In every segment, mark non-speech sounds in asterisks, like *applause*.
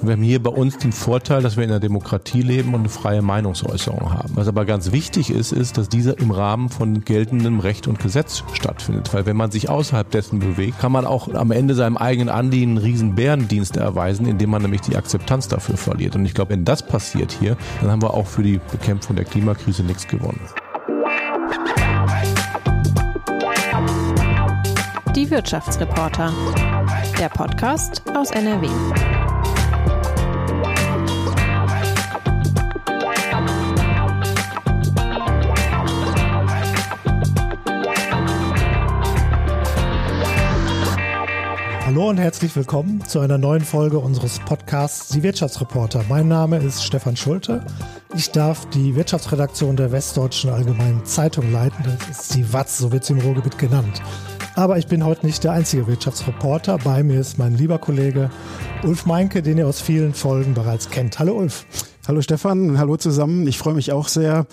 Wir haben hier bei uns den Vorteil, dass wir in einer Demokratie leben und eine freie Meinungsäußerung haben. Was aber ganz wichtig ist, ist, dass dieser im Rahmen von geltendem Recht und Gesetz stattfindet. Weil wenn man sich außerhalb dessen bewegt, kann man auch am Ende seinem eigenen Anliegen einen riesen Bärendienst erweisen, indem man nämlich die Akzeptanz dafür verliert. Und ich glaube, wenn das passiert hier, dann haben wir auch für die Bekämpfung der Klimakrise nichts gewonnen. Die Wirtschaftsreporter. Der Podcast aus NRW. Hallo und herzlich willkommen zu einer neuen Folge unseres Podcasts Die Wirtschaftsreporter. Mein Name ist Stefan Schulte. Ich darf die Wirtschaftsredaktion der Westdeutschen Allgemeinen Zeitung leiten. Das ist die WAZ, so wird sie im Ruhrgebiet genannt. Aber ich bin heute nicht der einzige Wirtschaftsreporter. Bei mir ist mein lieber Kollege Ulf Meinke, den ihr aus vielen Folgen bereits kennt. Hallo Ulf. Hallo Stefan, hallo zusammen. Ich freue mich auch sehr,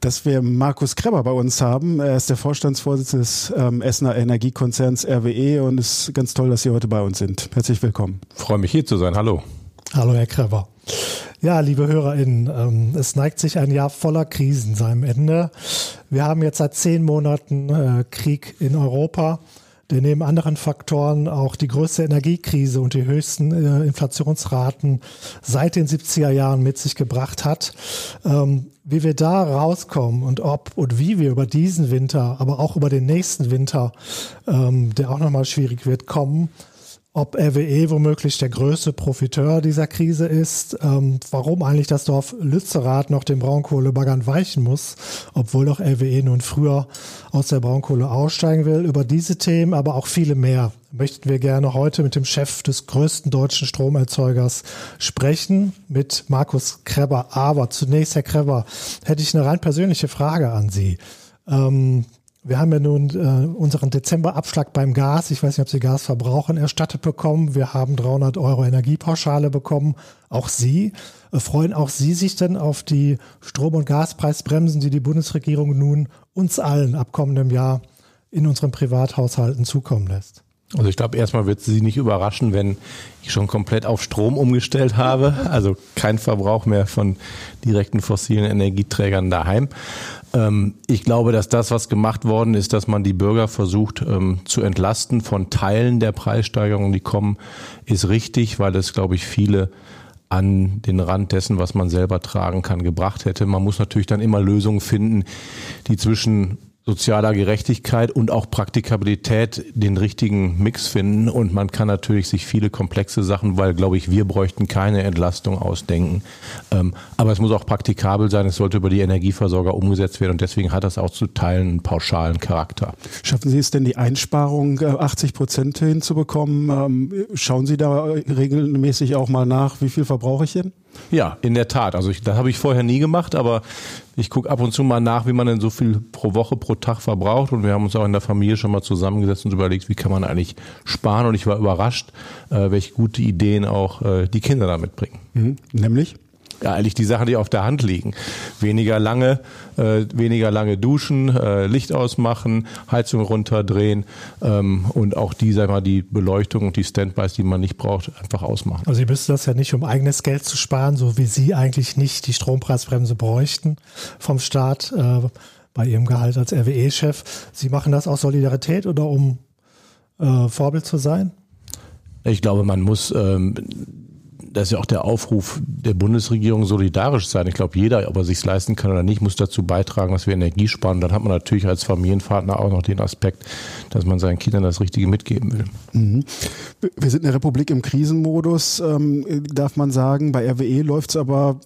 dass wir Markus Kreber bei uns haben. Er ist der Vorstandsvorsitzende des ähm, Essener Energiekonzerns RWE und es ist ganz toll, dass Sie heute bei uns sind. Herzlich willkommen. freue mich hier zu sein. Hallo. Hallo Herr Kreber. Ja, liebe HörerInnen, ähm, es neigt sich ein Jahr voller Krisen seinem Ende. Wir haben jetzt seit zehn Monaten äh, Krieg in Europa der neben anderen Faktoren auch die größte Energiekrise und die höchsten äh, Inflationsraten seit den 70er Jahren mit sich gebracht hat. Ähm, wie wir da rauskommen und ob und wie wir über diesen Winter, aber auch über den nächsten Winter, ähm, der auch nochmal schwierig wird, kommen, ob RWE womöglich der größte Profiteur dieser Krise ist, ähm, warum eigentlich das Dorf Lützerath noch den Braunkohlebaggern weichen muss, obwohl doch RWE nun früher aus der Braunkohle aussteigen will. Über diese Themen, aber auch viele mehr möchten wir gerne heute mit dem Chef des größten deutschen Stromerzeugers sprechen, mit Markus Kreber. Aber zunächst, Herr Kreber, hätte ich eine rein persönliche Frage an Sie. Ähm, wir haben ja nun äh, unseren Dezemberabschlag beim Gas. Ich weiß nicht, ob Sie Gas verbrauchen, erstattet bekommen. Wir haben 300 Euro Energiepauschale bekommen. Auch Sie. Äh, freuen auch Sie sich denn auf die Strom- und Gaspreisbremsen, die die Bundesregierung nun uns allen ab kommendem Jahr in unseren Privathaushalten zukommen lässt? Also ich glaube, erstmal wird Sie nicht überraschen, wenn ich schon komplett auf Strom umgestellt habe. Also kein Verbrauch mehr von direkten fossilen Energieträgern daheim. Ähm, ich glaube, dass das, was gemacht worden ist, dass man die Bürger versucht ähm, zu entlasten von Teilen der Preissteigerungen, die kommen, ist richtig, weil es, glaube ich, viele an den Rand dessen, was man selber tragen kann, gebracht hätte. Man muss natürlich dann immer Lösungen finden, die zwischen sozialer Gerechtigkeit und auch Praktikabilität den richtigen Mix finden. Und man kann natürlich sich viele komplexe Sachen, weil, glaube ich, wir bräuchten keine Entlastung ausdenken. Ähm, aber es muss auch praktikabel sein. Es sollte über die Energieversorger umgesetzt werden. Und deswegen hat das auch zu Teilen einen pauschalen Charakter. Schaffen Sie es denn, die Einsparung 80 äh, Prozent hinzubekommen? Ähm, schauen Sie da regelmäßig auch mal nach, wie viel verbrauche ich denn? Ja, in der Tat. Also ich, das habe ich vorher nie gemacht, aber ich gucke ab und zu mal nach, wie man denn so viel pro Woche, pro Tag verbraucht. Und wir haben uns auch in der Familie schon mal zusammengesetzt und überlegt, wie kann man eigentlich sparen. Und ich war überrascht, äh, welche gute Ideen auch äh, die Kinder da mitbringen. Mhm. Nämlich? Ja, eigentlich die Sachen, die auf der Hand liegen. Weniger lange, äh, weniger lange duschen, äh, Licht ausmachen, Heizung runterdrehen ähm, und auch die, sag mal, die Beleuchtung und die Standbys, die man nicht braucht, einfach ausmachen. Also Sie müssen das ja nicht, um eigenes Geld zu sparen, so wie Sie eigentlich nicht die Strompreisbremse bräuchten vom Staat äh, bei Ihrem Gehalt als RWE-Chef. Sie machen das aus Solidarität oder um äh, Vorbild zu sein? Ich glaube, man muss ähm, das ist ja auch der Aufruf der Bundesregierung, solidarisch sein. Ich glaube, jeder, ob er sich leisten kann oder nicht, muss dazu beitragen, dass wir Energie sparen. Dann hat man natürlich als Familienvater auch noch den Aspekt, dass man seinen Kindern das Richtige mitgeben will. Mhm. Wir sind eine Republik im Krisenmodus, ähm, darf man sagen. Bei RWE läuft es aber,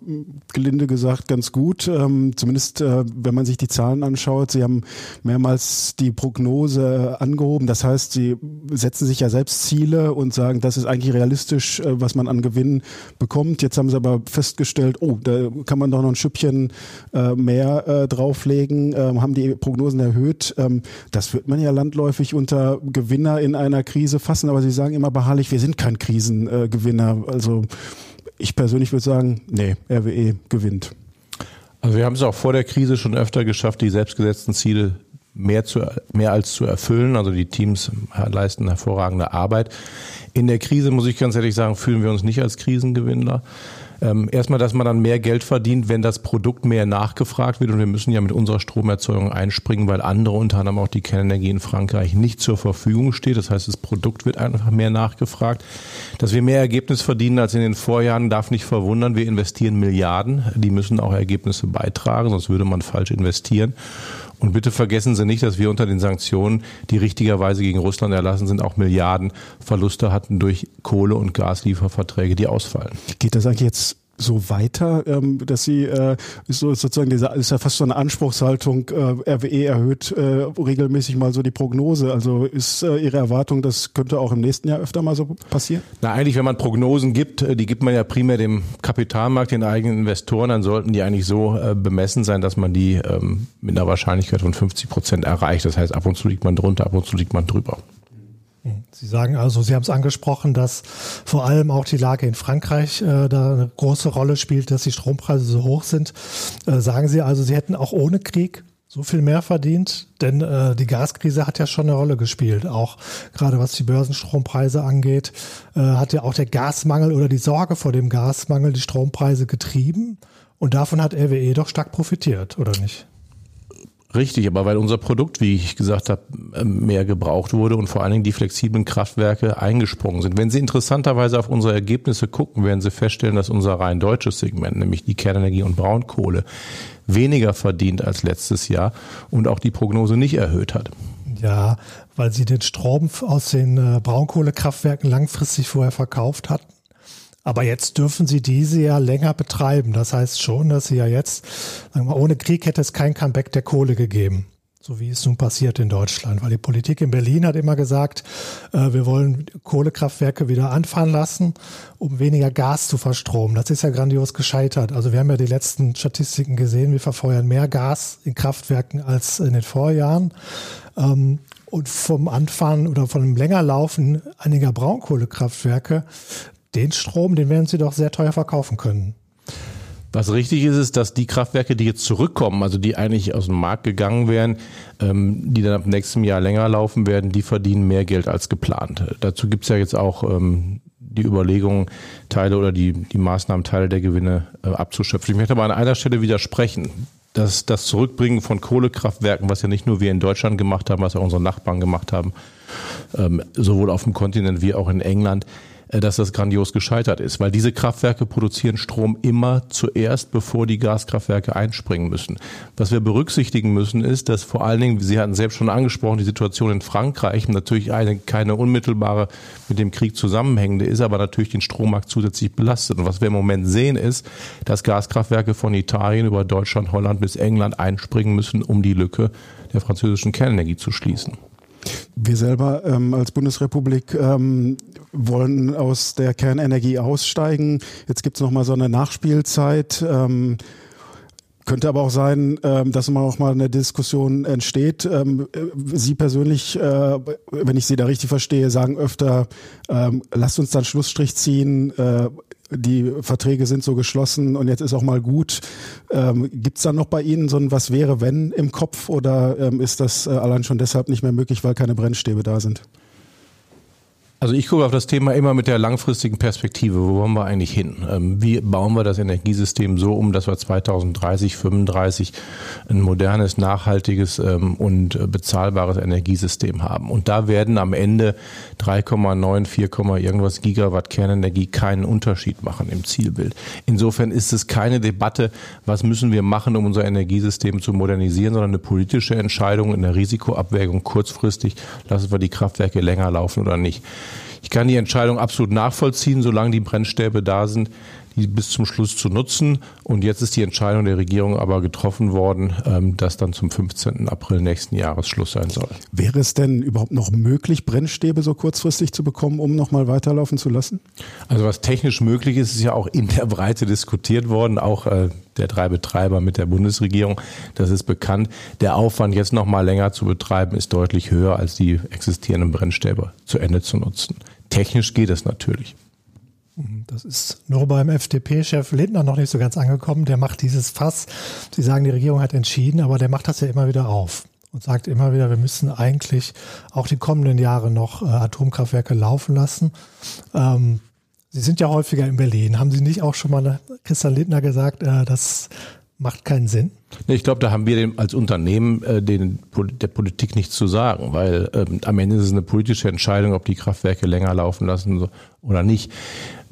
gelinde gesagt, ganz gut. Ähm, zumindest, äh, wenn man sich die Zahlen anschaut. Sie haben mehrmals die Prognose angehoben. Das heißt, Sie setzen sich ja selbst Ziele und sagen, das ist eigentlich realistisch, äh, was man an Gewinn bekommt. Jetzt haben sie aber festgestellt, oh, da kann man doch noch ein Schüppchen äh, mehr äh, drauflegen, äh, haben die Prognosen erhöht. Ähm, das wird man ja landläufig unter Gewinner in einer Krise fassen, aber sie sagen immer beharrlich, wir sind kein Krisengewinner. also ich persönlich würde sagen, nee, RWE gewinnt. Also wir haben es auch vor der Krise schon öfter geschafft, die selbstgesetzten Ziele mehr, zu, mehr als zu erfüllen. Also die Teams leisten hervorragende Arbeit. In der Krise, muss ich ganz ehrlich sagen, fühlen wir uns nicht als Krisengewinner. Ähm, erstmal, dass man dann mehr Geld verdient, wenn das Produkt mehr nachgefragt wird. Und wir müssen ja mit unserer Stromerzeugung einspringen, weil andere, unter anderem auch die Kernenergie in Frankreich, nicht zur Verfügung steht. Das heißt, das Produkt wird einfach mehr nachgefragt. Dass wir mehr Ergebnis verdienen als in den Vorjahren, darf nicht verwundern. Wir investieren Milliarden. Die müssen auch Ergebnisse beitragen, sonst würde man falsch investieren. Und bitte vergessen Sie nicht, dass wir unter den Sanktionen, die richtigerweise gegen Russland erlassen sind, auch Milliarden Verluste hatten durch Kohle- und Gaslieferverträge, die ausfallen. Geht das eigentlich jetzt so weiter, ähm, dass sie äh, so sozusagen diese ist ja fast so eine Anspruchshaltung, äh, RWE erhöht äh, regelmäßig mal so die Prognose. Also ist äh, Ihre Erwartung, das könnte auch im nächsten Jahr öfter mal so passieren? Na, eigentlich, wenn man Prognosen gibt, äh, die gibt man ja primär dem Kapitalmarkt, den eigenen Investoren, dann sollten die eigentlich so äh, bemessen sein, dass man die ähm, mit einer Wahrscheinlichkeit von 50 Prozent erreicht. Das heißt, ab und zu liegt man drunter, ab und zu liegt man drüber. Sie sagen also, Sie haben es angesprochen, dass vor allem auch die Lage in Frankreich äh, da eine große Rolle spielt, dass die Strompreise so hoch sind. Äh, sagen Sie also, Sie hätten auch ohne Krieg so viel mehr verdient? Denn äh, die Gaskrise hat ja schon eine Rolle gespielt, auch gerade was die Börsenstrompreise angeht. Äh, hat ja auch der Gasmangel oder die Sorge vor dem Gasmangel die Strompreise getrieben. Und davon hat RWE doch stark profitiert, oder nicht? Richtig, aber weil unser Produkt, wie ich gesagt habe, mehr gebraucht wurde und vor allen Dingen die flexiblen Kraftwerke eingesprungen sind. Wenn Sie interessanterweise auf unsere Ergebnisse gucken, werden Sie feststellen, dass unser rein deutsches Segment, nämlich die Kernenergie und Braunkohle, weniger verdient als letztes Jahr und auch die Prognose nicht erhöht hat. Ja, weil Sie den Strom aus den äh, Braunkohlekraftwerken langfristig vorher verkauft hatten. Aber jetzt dürfen sie diese ja länger betreiben. Das heißt schon, dass sie ja jetzt, sagen wir, ohne Krieg hätte es kein Comeback der Kohle gegeben. So wie es nun passiert in Deutschland. Weil die Politik in Berlin hat immer gesagt, äh, wir wollen Kohlekraftwerke wieder anfahren lassen, um weniger Gas zu verstromen. Das ist ja grandios gescheitert. Also wir haben ja die letzten Statistiken gesehen, wir verfeuern mehr Gas in Kraftwerken als in den Vorjahren. Ähm, und vom Anfahren oder von dem Längerlaufen einiger Braunkohlekraftwerke den Strom, den werden sie doch sehr teuer verkaufen können. Was richtig ist, ist, dass die Kraftwerke, die jetzt zurückkommen, also die eigentlich aus dem Markt gegangen wären, ähm, die dann ab nächstem Jahr länger laufen werden, die verdienen mehr Geld als geplant. Dazu gibt es ja jetzt auch ähm, die Überlegung, Teile oder die, die Maßnahmen, Teile der Gewinne äh, abzuschöpfen. Ich möchte aber an einer Stelle widersprechen. Dass das Zurückbringen von Kohlekraftwerken, was ja nicht nur wir in Deutschland gemacht haben, was ja unsere Nachbarn gemacht haben, ähm, sowohl auf dem Kontinent wie auch in England, dass das grandios gescheitert ist, weil diese Kraftwerke produzieren Strom immer zuerst, bevor die Gaskraftwerke einspringen müssen. Was wir berücksichtigen müssen, ist, dass vor allen Dingen, Sie hatten selbst schon angesprochen, die Situation in Frankreich natürlich eine, keine unmittelbare mit dem Krieg zusammenhängende ist, aber natürlich den Strommarkt zusätzlich belastet. Und was wir im Moment sehen, ist, dass Gaskraftwerke von Italien über Deutschland, Holland bis England einspringen müssen, um die Lücke der französischen Kernenergie zu schließen. Wir selber ähm, als Bundesrepublik ähm, wollen aus der Kernenergie aussteigen. Jetzt gibt es nochmal so eine Nachspielzeit. Ähm, könnte aber auch sein, ähm, dass man auch mal eine Diskussion entsteht. Ähm, Sie persönlich, äh, wenn ich Sie da richtig verstehe, sagen öfter, ähm, lasst uns dann Schlussstrich ziehen, äh, die Verträge sind so geschlossen und jetzt ist auch mal gut. Ähm, Gibt es da noch bei Ihnen so ein Was wäre wenn im Kopf oder ähm, ist das äh, allein schon deshalb nicht mehr möglich, weil keine Brennstäbe da sind? Also ich gucke auf das Thema immer mit der langfristigen Perspektive. Wo wollen wir eigentlich hin? Ähm, wie bauen wir das Energiesystem so um, dass wir 2030, 35 ein modernes, nachhaltiges ähm, und bezahlbares Energiesystem haben? Und da werden am Ende 3,9, 4, irgendwas Gigawatt Kernenergie keinen Unterschied machen im Zielbild. Insofern ist es keine Debatte, was müssen wir machen, um unser Energiesystem zu modernisieren, sondern eine politische Entscheidung in der Risikoabwägung kurzfristig, lassen wir die Kraftwerke länger laufen oder nicht. Ich kann die Entscheidung absolut nachvollziehen, solange die Brennstäbe da sind, die bis zum Schluss zu nutzen. Und jetzt ist die Entscheidung der Regierung aber getroffen worden, ähm, dass dann zum 15. April nächsten Jahres Schluss sein soll. Wäre es denn überhaupt noch möglich, Brennstäbe so kurzfristig zu bekommen, um nochmal weiterlaufen zu lassen? Also was technisch möglich ist, ist ja auch in der Breite diskutiert worden, auch äh, der drei Betreiber mit der Bundesregierung. Das ist bekannt. Der Aufwand, jetzt nochmal länger zu betreiben, ist deutlich höher, als die existierenden Brennstäbe zu Ende zu nutzen. Technisch geht es natürlich. Das ist nur beim FDP-Chef Lindner noch nicht so ganz angekommen. Der macht dieses Fass. Sie sagen, die Regierung hat entschieden, aber der macht das ja immer wieder auf und sagt immer wieder, wir müssen eigentlich auch die kommenden Jahre noch äh, Atomkraftwerke laufen lassen. Ähm, Sie sind ja häufiger in Berlin. Haben Sie nicht auch schon mal Christian Lindner gesagt, äh, das macht keinen Sinn? Ich glaube, da haben wir als Unternehmen äh, den, der Politik nichts zu sagen, weil ähm, am Ende ist es eine politische Entscheidung, ob die Kraftwerke länger laufen lassen oder nicht.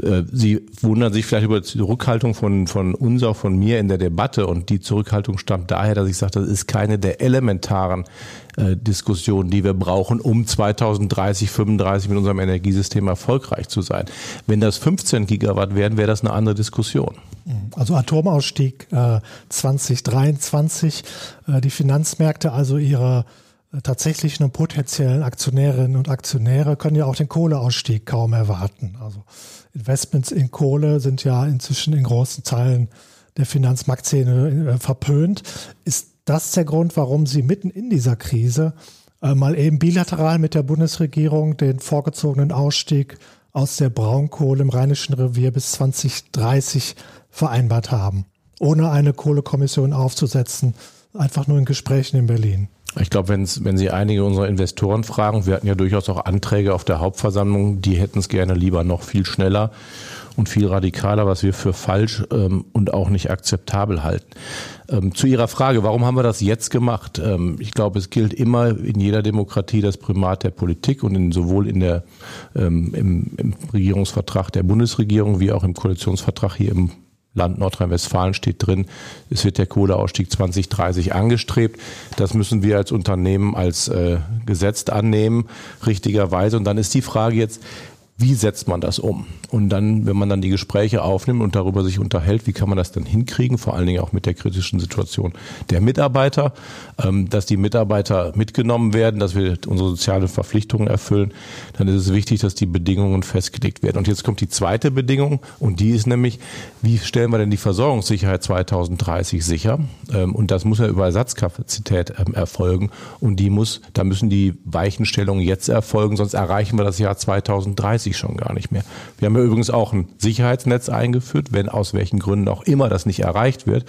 Äh, Sie wundern sich vielleicht über die Zurückhaltung von, von uns, auch von mir in der Debatte. Und die Zurückhaltung stammt daher, dass ich sage, das ist keine der elementaren äh, Diskussionen, die wir brauchen, um 2030, 35 mit unserem Energiesystem erfolgreich zu sein. Wenn das 15 Gigawatt wären, wäre das eine andere Diskussion. Also Atomausstieg äh, 2023, äh, die Finanzmärkte, also ihre äh, tatsächlichen und potenziellen Aktionärinnen und Aktionäre können ja auch den Kohleausstieg kaum erwarten. Also Investments in Kohle sind ja inzwischen in großen Teilen der Finanzmarktszene äh, verpönt. Ist das der Grund, warum Sie mitten in dieser Krise äh, mal eben bilateral mit der Bundesregierung den vorgezogenen Ausstieg aus der Braunkohle im Rheinischen Revier bis 2030 vereinbart haben, ohne eine Kohlekommission aufzusetzen, einfach nur in Gesprächen in Berlin? Ich glaube, wenn Sie einige unserer Investoren fragen, wir hatten ja durchaus auch Anträge auf der Hauptversammlung, die hätten es gerne lieber noch viel schneller und viel radikaler, was wir für falsch ähm, und auch nicht akzeptabel halten. Ähm, zu Ihrer Frage, warum haben wir das jetzt gemacht? Ähm, ich glaube, es gilt immer in jeder Demokratie das Primat der Politik und in, sowohl in der, ähm, im, im Regierungsvertrag der Bundesregierung wie auch im Koalitionsvertrag hier im Land Nordrhein-Westfalen steht drin, es wird der Kohleausstieg 2030 angestrebt. Das müssen wir als Unternehmen als äh, gesetzt annehmen, richtigerweise. Und dann ist die Frage jetzt, wie setzt man das um? Und dann, wenn man dann die Gespräche aufnimmt und darüber sich unterhält, wie kann man das dann hinkriegen, vor allen Dingen auch mit der kritischen Situation der Mitarbeiter, ähm, dass die Mitarbeiter mitgenommen werden, dass wir unsere sozialen Verpflichtungen erfüllen, dann ist es wichtig, dass die Bedingungen festgelegt werden. Und jetzt kommt die zweite Bedingung und die ist nämlich, wie stellen wir denn die Versorgungssicherheit 2030 sicher? Ähm, und das muss ja über Ersatzkapazität ähm, erfolgen und die muss, da müssen die Weichenstellungen jetzt erfolgen, sonst erreichen wir das Jahr 2030 weiß ich schon gar nicht mehr. Wir haben ja übrigens auch ein Sicherheitsnetz eingeführt. Wenn aus welchen Gründen auch immer das nicht erreicht wird,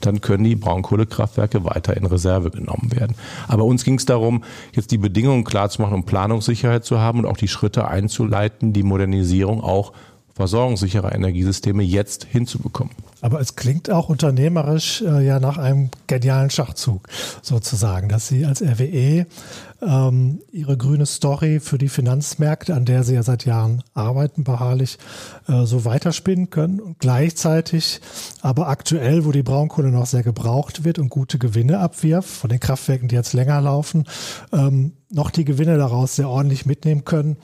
dann können die Braunkohlekraftwerke weiter in Reserve genommen werden. Aber uns ging es darum, jetzt die Bedingungen klar zu machen, um Planungssicherheit zu haben und auch die Schritte einzuleiten, die Modernisierung auch versorgungssicherer Energiesysteme jetzt hinzubekommen. Aber es klingt auch unternehmerisch äh, ja nach einem genialen Schachzug sozusagen, dass Sie als RWE ähm, Ihre grüne Story für die Finanzmärkte, an der Sie ja seit Jahren arbeiten, beharrlich äh, so weiterspinnen können und gleichzeitig aber aktuell, wo die Braunkohle noch sehr gebraucht wird und gute Gewinne abwirft, von den Kraftwerken, die jetzt länger laufen, ähm, noch die Gewinne daraus sehr ordentlich mitnehmen können,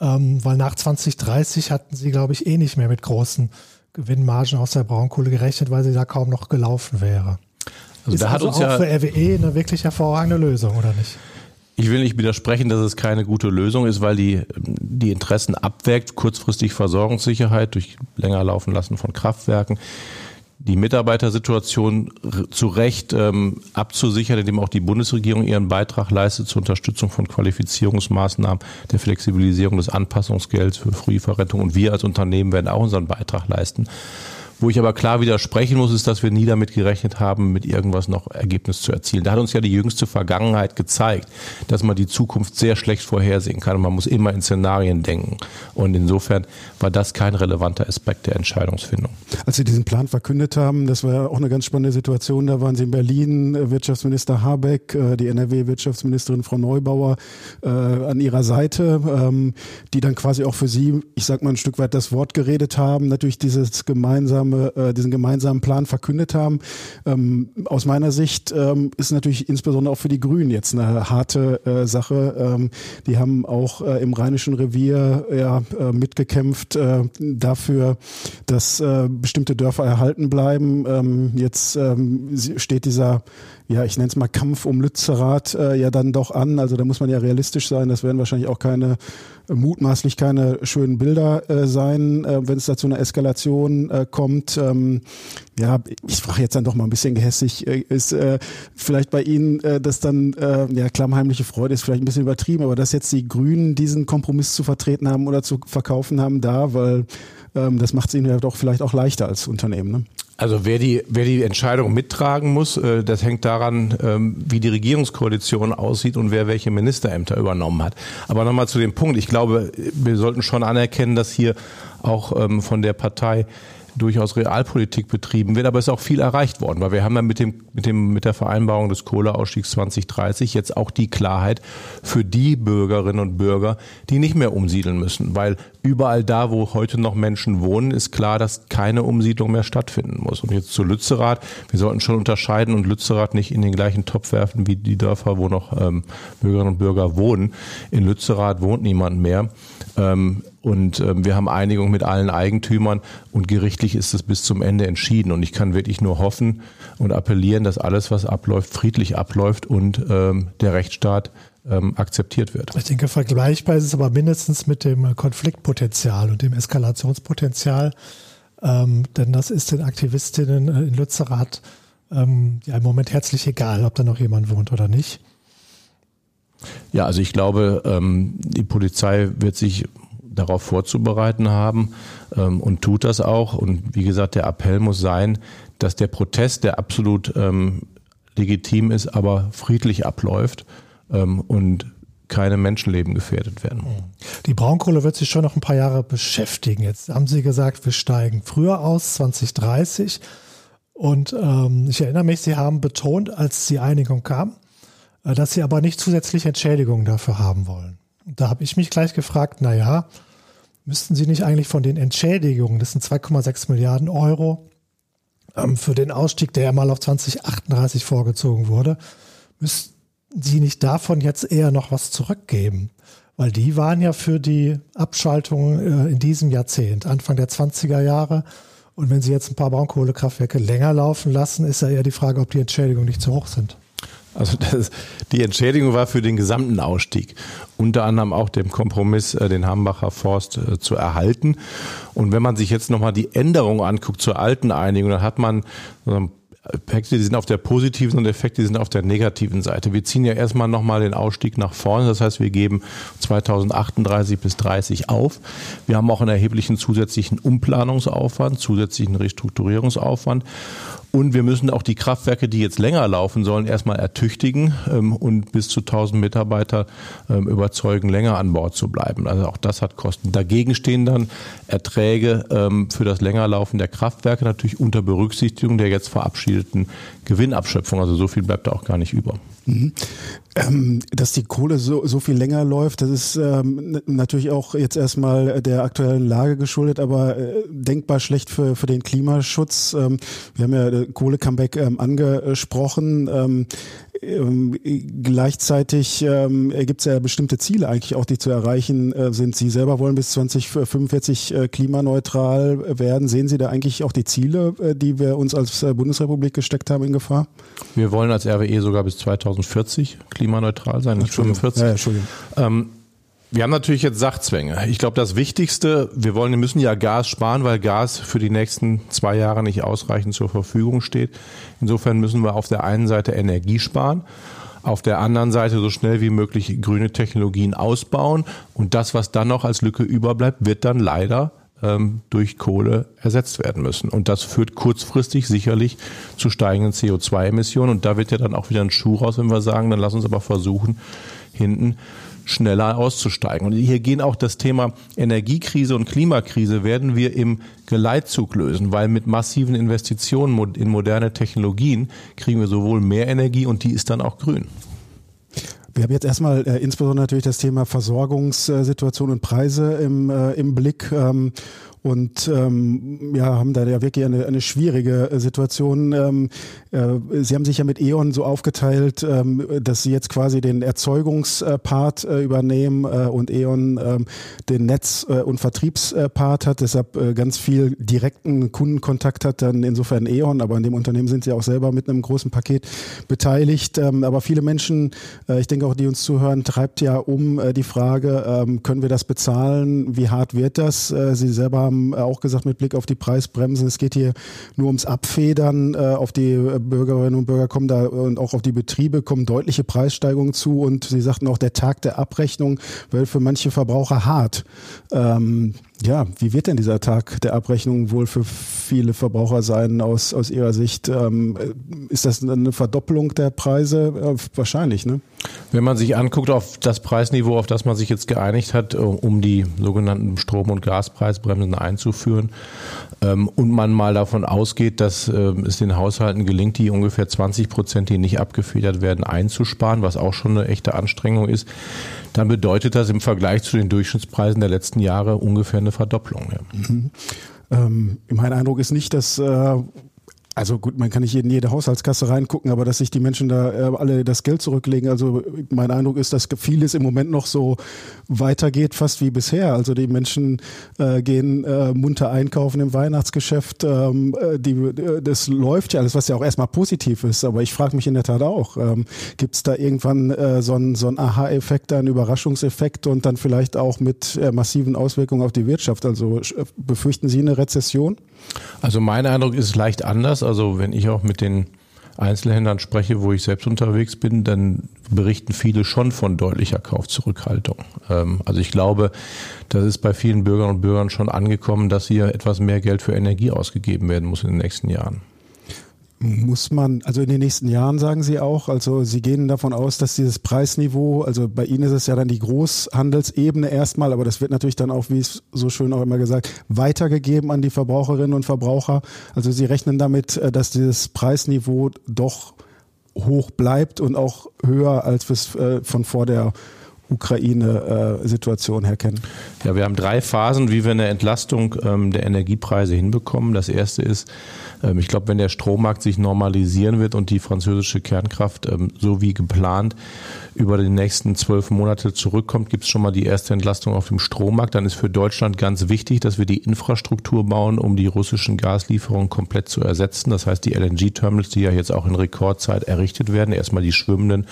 ähm, weil nach 2030 hatten Sie, glaube ich, eh nicht mehr mit großen Gewinnmargen aus der Braunkohle gerechnet, weil sie da kaum noch gelaufen wäre. Also ist da hat also uns auch ja für RWE eine wirklich hervorragende Lösung, oder nicht? Ich will nicht widersprechen, dass es keine gute Lösung ist, weil die die Interessen abwägt, kurzfristig Versorgungssicherheit durch länger laufen lassen von Kraftwerken, die Mitarbeitersituation zu Recht ähm, abzusichern, indem auch die Bundesregierung ihren Beitrag leistet zur Unterstützung von Qualifizierungsmaßnahmen, der Flexibilisierung des Anpassungsgelds für Frühverrentung. Und wir als Unternehmen werden auch unseren Beitrag leisten. Wo ich aber klar widersprechen muss, ist, dass wir nie damit gerechnet haben, mit irgendwas noch Ergebnis zu erzielen. Da hat uns ja die jüngste Vergangenheit gezeigt, dass man die Zukunft sehr schlecht vorhersehen kann und man muss immer in Szenarien denken. Und insofern war das kein relevanter Aspekt der Entscheidungsfindung. Als Sie diesen Plan verkündet haben, das war auch eine ganz spannende Situation. Da waren Sie in Berlin, äh, Wirtschaftsminister Habeck, äh, die NRW-Wirtschaftsministerin Frau Neubauer äh, an Ihrer Seite, ähm, die dann quasi auch für Sie, ich sag mal ein Stück weit das Wort geredet haben, natürlich dieses gemeinsame gemeinsame, äh, diesen gemeinsamen Plan verkündet haben. Ähm, aus meiner Sicht ähm, ist natürlich insbesondere auch für die Grünen jetzt eine harte äh, Sache. Ähm, die haben auch äh, im Rheinischen Revier ja, äh, mitgekämpft äh, dafür, dass äh, bestimmte Dörfer erhalten bleiben. Ähm, jetzt ähm, steht dieser ja, ich nenne es mal Kampf um Lützerath äh, ja dann doch an. Also da muss man ja realistisch sein. Das werden wahrscheinlich auch keine mutmaßlich keine schönen Bilder äh, sein, äh, wenn es da zu einer Eskalation äh, kommt. Ähm, ja, ich frage jetzt dann doch mal ein bisschen gehässig, äh, ist äh, vielleicht bei Ihnen äh, das dann, äh, ja, klammheimliche Freude ist vielleicht ein bisschen übertrieben, aber dass jetzt die Grünen diesen Kompromiss zu vertreten haben oder zu verkaufen haben da, weil ähm, das macht es ihnen ja doch vielleicht auch leichter als Unternehmen. Ne? Also wer die, wer die Entscheidung mittragen muss, äh, das hängt daran, ähm, wie die Regierungskoalition aussieht und wer welche Ministerämter übernommen hat. Aber nochmal zu dem Punkt. Ich glaube, wir sollten schon anerkennen, dass hier auch ähm, von der Partei durchaus Realpolitik betrieben wird, aber es ist auch viel erreicht worden, weil wir haben ja mit dem, mit dem, mit der Vereinbarung des Kohleausstiegs 2030 jetzt auch die Klarheit für die Bürgerinnen und Bürger, die nicht mehr umsiedeln müssen, weil überall da, wo heute noch Menschen wohnen, ist klar, dass keine Umsiedlung mehr stattfinden muss. Und jetzt zu Lützerath, wir sollten schon unterscheiden und Lützerath nicht in den gleichen Topf werfen wie die Dörfer, wo noch ähm, Bürgerinnen und Bürger wohnen. In Lützerath wohnt niemand mehr. Ähm, und ähm, wir haben Einigung mit allen Eigentümern und gerichtlich ist es bis zum Ende entschieden. Und ich kann wirklich nur hoffen und appellieren, dass alles, was abläuft, friedlich abläuft und ähm, der Rechtsstaat ähm, akzeptiert wird. Ich denke, vergleichbar ist es aber mindestens mit dem Konfliktpotenzial und dem Eskalationspotenzial. Ähm, denn das ist den Aktivistinnen in Lützerath ähm, ja im Moment herzlich egal, ob da noch jemand wohnt oder nicht. Ja, also ich glaube, ähm, die Polizei wird sich darauf vorzubereiten haben ähm, und tut das auch. Und wie gesagt, der Appell muss sein, dass der Protest, der absolut ähm, legitim ist, aber friedlich abläuft ähm, und keine Menschenleben gefährdet werden. Die Braunkohle wird sich schon noch ein paar Jahre beschäftigen. Jetzt haben Sie gesagt, wir steigen früher aus, 2030. Und ähm, ich erinnere mich, Sie haben betont, als die Einigung kam, äh, dass Sie aber nicht zusätzliche Entschädigungen dafür haben wollen. Da habe ich mich gleich gefragt, na ja, müssten Sie nicht eigentlich von den Entschädigungen, das sind 2,6 Milliarden Euro ähm, für den Ausstieg, der ja mal auf 2038 vorgezogen wurde, müssten Sie nicht davon jetzt eher noch was zurückgeben? Weil die waren ja für die Abschaltung äh, in diesem Jahrzehnt, Anfang der 20er Jahre. Und wenn Sie jetzt ein paar Braunkohlekraftwerke länger laufen lassen, ist ja eher die Frage, ob die Entschädigungen nicht zu hoch sind. Also das, die Entschädigung war für den gesamten Ausstieg, unter anderem auch dem Kompromiss, äh, den Hambacher Forst äh, zu erhalten. Und wenn man sich jetzt nochmal die Änderung anguckt zur alten Einigung, dann hat man so Effekte, die sind auf der positiven und Effekte, die sind auf der negativen Seite. Wir ziehen ja erstmal nochmal den Ausstieg nach vorne. Das heißt, wir geben 2038 bis 30 auf. Wir haben auch einen erheblichen zusätzlichen Umplanungsaufwand, zusätzlichen Restrukturierungsaufwand. Und wir müssen auch die Kraftwerke, die jetzt länger laufen sollen, erstmal ertüchtigen ähm, und bis zu 1000 Mitarbeiter ähm, überzeugen, länger an Bord zu bleiben. Also auch das hat Kosten. Dagegen stehen dann Erträge ähm, für das Längerlaufen der Kraftwerke, natürlich unter Berücksichtigung der jetzt verabschiedeten Gewinnabschöpfung. Also so viel bleibt da auch gar nicht über. Mhm. Ähm, dass die Kohle so, so viel länger läuft, das ist ähm, natürlich auch jetzt erstmal der aktuellen Lage geschuldet, aber äh, denkbar schlecht für, für den Klimaschutz. Ähm, wir haben ja Kohle-Comeback ähm, angesprochen. Ähm, gleichzeitig ähm, gibt es ja bestimmte Ziele eigentlich auch, die zu erreichen äh, sind. Sie selber wollen bis 2045 äh, klimaneutral werden. Sehen Sie da eigentlich auch die Ziele, äh, die wir uns als äh, Bundesrepublik gesteckt haben, in Gefahr? Wir wollen als RWE sogar bis 2040 klimaneutral sein, nicht 45. Ja, Entschuldigung. Ähm, wir haben natürlich jetzt Sachzwänge. Ich glaube, das Wichtigste, wir wollen, wir müssen ja Gas sparen, weil Gas für die nächsten zwei Jahre nicht ausreichend zur Verfügung steht. Insofern müssen wir auf der einen Seite Energie sparen, auf der anderen Seite so schnell wie möglich grüne Technologien ausbauen und das, was dann noch als Lücke überbleibt, wird dann leider ähm, durch Kohle ersetzt werden müssen. Und das führt kurzfristig sicherlich zu steigenden CO2-Emissionen. Und da wird ja dann auch wieder ein Schuh raus, wenn wir sagen, dann lass uns aber versuchen, hinten schneller auszusteigen. Und hier gehen auch das Thema Energiekrise und Klimakrise werden wir im Geleitzug lösen, weil mit massiven Investitionen in moderne Technologien kriegen wir sowohl mehr Energie und die ist dann auch grün. Wir haben jetzt erstmal äh, insbesondere natürlich das Thema Versorgungssituation und Preise im, äh, im Blick. Ähm, und ähm, ja, haben da ja wirklich eine, eine schwierige äh, Situation. Ähm, äh, Sie haben sich ja mit E.ON so aufgeteilt, ähm, dass Sie jetzt quasi den Erzeugungspart äh, übernehmen äh, und E.ON ähm, den Netz- äh, und Vertriebspart hat, deshalb äh, ganz viel direkten Kundenkontakt hat, dann insofern E.ON, aber in dem Unternehmen sind Sie auch selber mit einem großen Paket beteiligt. Ähm, aber viele Menschen, äh, ich denke auch die uns zuhören, treibt ja um äh, die Frage, ähm, können wir das bezahlen? Wie hart wird das? Äh, Sie selber haben haben auch gesagt, mit Blick auf die Preisbremsen, es geht hier nur ums Abfedern. Äh, auf die Bürgerinnen und Bürger kommen da und auch auf die Betriebe kommen deutliche Preissteigerungen zu. Und Sie sagten auch, der Tag der Abrechnung wird für manche Verbraucher hart. Ähm, ja, wie wird denn dieser Tag der Abrechnung wohl für viele Verbraucher sein aus, aus Ihrer Sicht? Ähm, ist das eine Verdoppelung der Preise? Äh, wahrscheinlich, ne? Wenn man sich anguckt auf das Preisniveau, auf das man sich jetzt geeinigt hat, äh, um die sogenannten Strom- und Gaspreisbremsen einzuführen, ähm, und man mal davon ausgeht, dass äh, es den Haushalten gelingt, die ungefähr 20 Prozent, die nicht abgefedert werden, einzusparen, was auch schon eine echte Anstrengung ist, dann bedeutet das im Vergleich zu den Durchschnittspreisen der letzten Jahre ungefähr eine Verdopplung. Ja. Mhm. Ähm, mein Eindruck ist nicht, dass äh, also gut, man kann nicht in jede Haushaltskasse reingucken, aber dass sich die Menschen da äh, alle das Geld zurücklegen. Also mein Eindruck ist, dass vieles im Moment noch so weitergeht, fast wie bisher. Also die Menschen äh, gehen äh, munter einkaufen im Weihnachtsgeschäft. Ähm, äh, die, äh, das läuft ja alles, was ja auch erstmal positiv ist. Aber ich frage mich in der Tat auch, ähm, gibt es da irgendwann so einen so Aha-Effekt, einen Überraschungseffekt und dann vielleicht auch mit massiven Auswirkungen auf die Wirtschaft? Also befürchten Sie eine Rezession? Also mein Eindruck ist leicht anders. Also wenn ich auch mit den Einzelhändlern spreche, wo ich selbst unterwegs bin, dann berichten viele schon von deutlicher Kaufzurückhaltung. Ähm, also ich glaube, das ist bei vielen Bürgern und Bürgern schon angekommen, dass hier etwas mehr Geld für Energie ausgegeben werden muss in den nächsten Jahren. Muss man, also in den nächsten Jahren sagen Sie auch, also Sie gehen davon aus, dass dieses Preisniveau, also bei Ihnen ist es ja dann die Großhandelsebene erstmal, aber das wird natürlich dann auch, wie es so schön auch immer gesagt, weitergegeben an die Verbraucherinnen und Verbraucher. Also Sie rechnen damit, äh, dass dieses Preisniveau doch hoch bleibt und auch höher als wir äh, von vor der Ukraine-Situation her kennen? Ja, wir haben drei Phasen, wie wir eine Entlastung ähm, der Energiepreise hinbekommen. Das erste ist, ähm, ich glaube, wenn der Strommarkt sich normalisieren wird und die französische Kernkraft ähm, so wie geplant über die nächsten zwölf Monate zurückkommt, gibt es schon mal die erste Entlastung auf dem Strommarkt. Dann ist für Deutschland ganz wichtig, dass wir die Infrastruktur bauen, um die russischen Gaslieferungen komplett zu ersetzen. Das heißt, die LNG-Terminals, die ja jetzt auch in Rekordzeit errichtet werden, erstmal die schwimmenden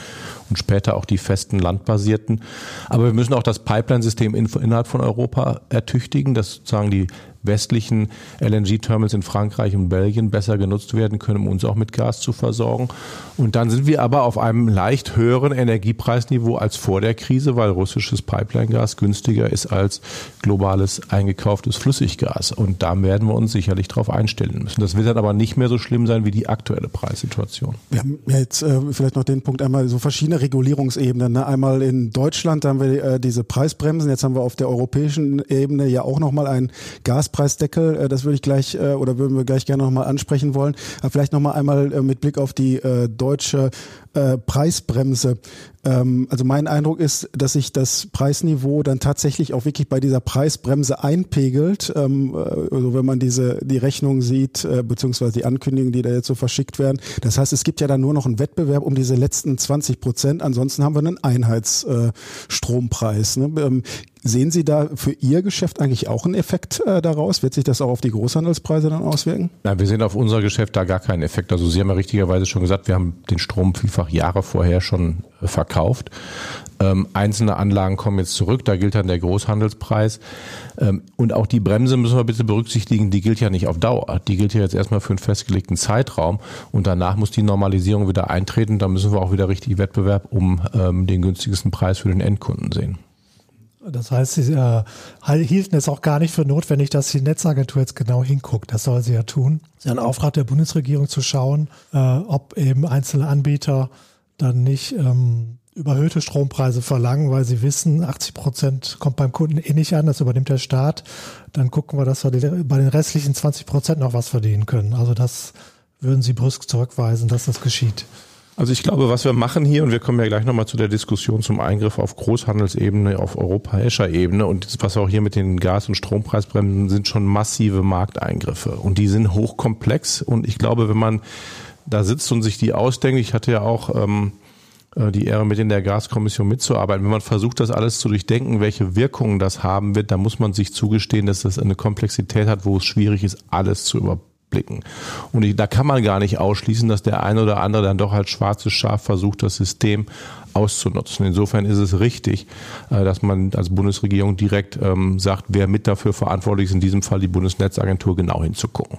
und später auch die festen landbasierten. Aber wir müssen auch das Pipeline-System innerhalb von Europa ertüchtigen, dass sozusagen die westlichen LNG-Terminals in Frankreich und Belgien besser genutzt werden können, um uns auch mit Gas zu versorgen. Und dann sind wir aber auf einem leicht höheren Energiepreisniveau als vor der Krise, weil russisches Pipeline-Gas günstiger ist als globales eingekauftes Flüssiggas. Und da werden wir uns sicherlich darauf einstellen müssen. Das wird dann aber nicht mehr so schlimm sein wie die aktuelle Preissituation. Wir haben jetzt äh, vielleicht noch den Punkt einmal so verschiedene Regulierungsebenen. Ne? Einmal in Deutschland haben wir äh, diese Preisbremsen. Jetzt haben wir auf der europäischen Ebene ja auch nochmal ein Gas Gaspreisdeckel, äh, das würde ich gleich äh, oder würden wir gleich gerne nochmal ansprechen wollen. Aber vielleicht nochmal einmal äh, mit Blick auf die deutsche Preisbremse. Ähm, also mein Eindruck ist, dass sich das Preisniveau dann tatsächlich auch wirklich bei dieser Preisbremse einpegelt. Ähm, also wenn man diese die Rechnung sieht, beziehungsweise die Ankündigungen, die da jetzt so verschickt werden. Das heißt, es gibt ja dann nur noch einen Wettbewerb um diese letzten 20 Prozent. Ansonsten haben wir einen Einheitsstrompreis. Ne? Ähm, Sehen Sie da für Ihr Geschäft eigentlich auch einen Effekt äh, daraus? Wird sich das auch auf die Großhandelspreise dann auswirken? Nein, wir sehen auf unser Geschäft da gar keinen Effekt. Also Sie haben ja richtigerweise schon gesagt, wir haben den Strom vielfach Jahre vorher schon äh, verkauft. Ähm, einzelne Anlagen kommen jetzt zurück, da gilt dann der Großhandelspreis. Ähm, und auch die Bremse müssen wir bitte berücksichtigen, die gilt ja nicht auf Dauer. Die gilt ja jetzt erstmal für einen festgelegten Zeitraum und danach muss die Normalisierung wieder eintreten. Da müssen wir auch wieder richtig Wettbewerb um ähm, den günstigsten Preis für den Endkunden sehen. Das heißt, sie äh, hielten es auch gar nicht für notwendig, dass die Netzagentur jetzt genau hinguckt. Das soll sie ja tun. Sie haben einen Auftrag der Bundesregierung zu schauen, äh, ob eben einzelne Anbieter dann nicht ähm, überhöhte Strompreise verlangen, weil sie wissen, 80 Prozent kommt beim Kunden eh nicht an, das übernimmt der Staat. Dann gucken wir, dass wir bei den restlichen 20 Prozent noch was verdienen können. Also das würden Sie brüsk zurückweisen, dass das geschieht. Also ich glaube, was wir machen hier, und wir kommen ja gleich nochmal zu der Diskussion zum Eingriff auf Großhandelsebene, auf europäischer Ebene und was auch hier mit den Gas- und Strompreisbremsen sind schon massive Markteingriffe und die sind hochkomplex und ich glaube, wenn man da sitzt und sich die ausdenkt, ich hatte ja auch ähm, äh, die Ehre, mit in der Gaskommission mitzuarbeiten. Wenn man versucht, das alles zu durchdenken, welche Wirkungen das haben wird, dann muss man sich zugestehen, dass das eine Komplexität hat, wo es schwierig ist, alles zu überprüfen blicken. Und ich, da kann man gar nicht ausschließen, dass der eine oder andere dann doch als schwarzes Schaf versucht, das System auszunutzen. Insofern ist es richtig, äh, dass man als Bundesregierung direkt ähm, sagt, wer mit dafür verantwortlich ist, in diesem Fall die Bundesnetzagentur genau hinzugucken.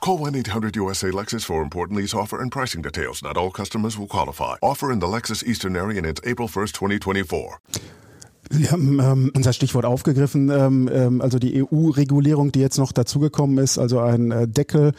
Call 1-800-USA Lexus for important lease offer and pricing details. Not all customers will qualify. Offer in the Lexus Eastern area and it's April 1st, 2024. Sie haben ähm, unser Stichwort aufgegriffen, ähm, ähm, also die EU-Regulierung, die jetzt noch dazugekommen ist, also ein äh, Deckel,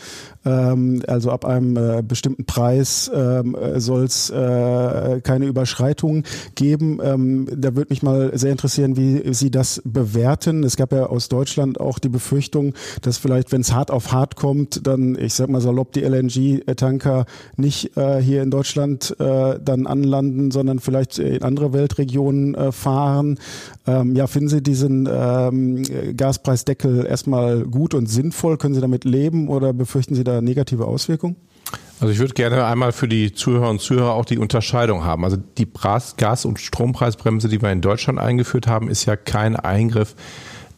ähm, also ab einem äh, bestimmten Preis ähm, soll es äh, keine Überschreitungen geben. Ähm, da würde mich mal sehr interessieren, wie Sie das bewerten. Es gab ja aus Deutschland auch die Befürchtung, dass vielleicht, wenn es hart auf hart kommt, dann, ich sag mal salopp, die LNG-Tanker nicht äh, hier in Deutschland äh, dann anlanden, sondern vielleicht in andere Weltregionen äh, fahren. Ähm, ja, finden Sie diesen ähm, Gaspreisdeckel erstmal gut und sinnvoll? Können Sie damit leben oder befürchten Sie da negative Auswirkungen? Also ich würde gerne einmal für die Zuhörer und Zuhörer auch die Unterscheidung haben. Also die Gas- und Strompreisbremse, die wir in Deutschland eingeführt haben, ist ja kein Eingriff